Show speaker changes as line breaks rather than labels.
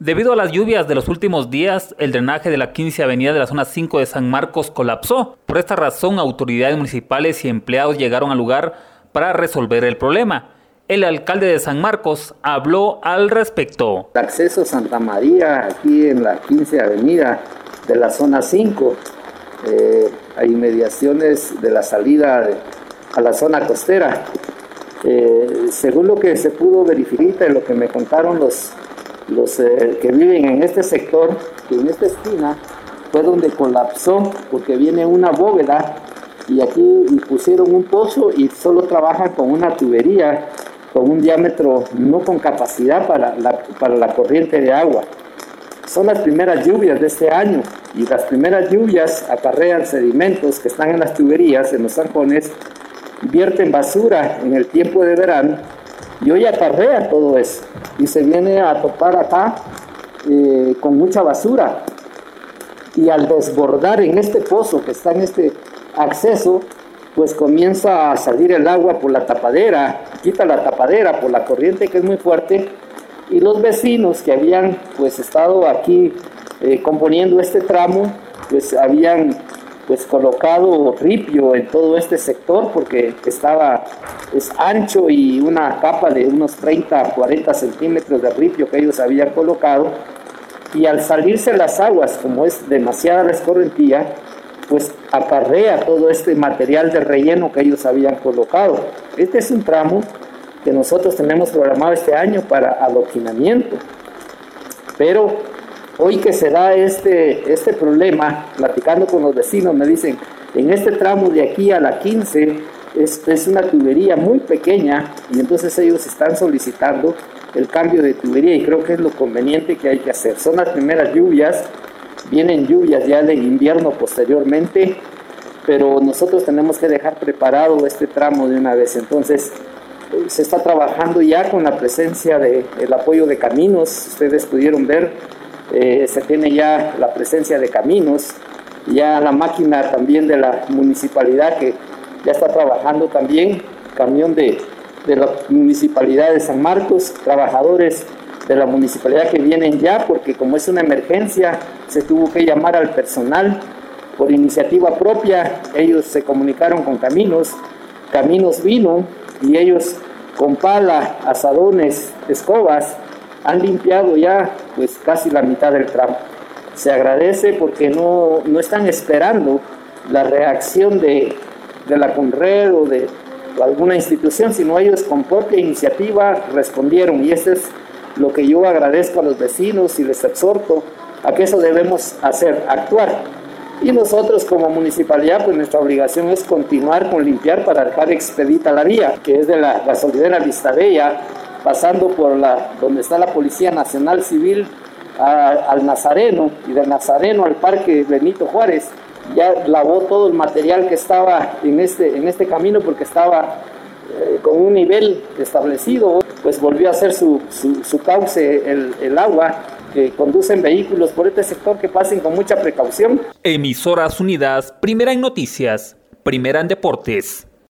Debido a las lluvias de los últimos días, el drenaje de la 15 Avenida de la zona 5 de San Marcos colapsó. Por esta razón, autoridades municipales y empleados llegaron al lugar para resolver el problema. El alcalde de San Marcos habló al respecto.
acceso a Santa María, aquí en la 15 Avenida de la zona 5, eh, a inmediaciones de la salida a la zona costera. Eh, según lo que se pudo verificar y lo que me contaron los los eh, que viven en este sector, en esta esquina fue donde colapsó porque viene una bóveda y aquí pusieron un pozo y solo trabajan con una tubería con un diámetro no con capacidad para la, para la corriente de agua. Son las primeras lluvias de este año y las primeras lluvias acarrean sedimentos que están en las tuberías, en los zanjones, vierten basura en el tiempo de verano y hoy acarrea todo eso y se viene a topar acá eh, con mucha basura. Y al desbordar en este pozo que está en este acceso, pues comienza a salir el agua por la tapadera, quita la tapadera por la corriente que es muy fuerte, y los vecinos que habían pues estado aquí eh, componiendo este tramo, pues habían pues colocado ripio en todo este sector porque estaba es ancho y una capa de unos 30 40 centímetros de ripio que ellos habían colocado. Y al salirse las aguas como es demasiada la pues acarrea todo este material de relleno que ellos habían colocado. Este es un tramo que nosotros tenemos programado este año para adoquinamiento. Pero Hoy que se da este, este problema, platicando con los vecinos, me dicen, en este tramo de aquí a la 15 es, es una tubería muy pequeña y entonces ellos están solicitando el cambio de tubería y creo que es lo conveniente que hay que hacer. Son las primeras lluvias, vienen lluvias ya de invierno posteriormente, pero nosotros tenemos que dejar preparado este tramo de una vez. Entonces, se está trabajando ya con la presencia del el apoyo de caminos, ustedes pudieron ver eh, se tiene ya la presencia de caminos, ya la máquina también de la municipalidad que ya está trabajando también, camión de, de la municipalidad de San Marcos, trabajadores de la municipalidad que vienen ya, porque como es una emergencia, se tuvo que llamar al personal por iniciativa propia, ellos se comunicaron con Caminos, Caminos vino y ellos con pala, asadones, escobas, han limpiado ya pues casi la mitad del tramo. Se agradece porque no, no están esperando la reacción de, de la Conred o de alguna institución, sino ellos con propia iniciativa respondieron y eso es lo que yo agradezco a los vecinos y les exhorto a que eso debemos hacer, actuar. Y nosotros como municipalidad, pues nuestra obligación es continuar con limpiar para dejar expedita la vía, que es de la gasolinera Bella pasando por la, donde está la Policía Nacional Civil al Nazareno y del Nazareno al Parque Benito Juárez. Ya lavó todo el material que estaba en este, en este camino porque estaba eh, con un nivel establecido, pues volvió a hacer su, su, cauce el, el agua que conducen vehículos por este sector que pasen con mucha precaución.
Emisoras Unidas, primera en noticias, primera en deportes.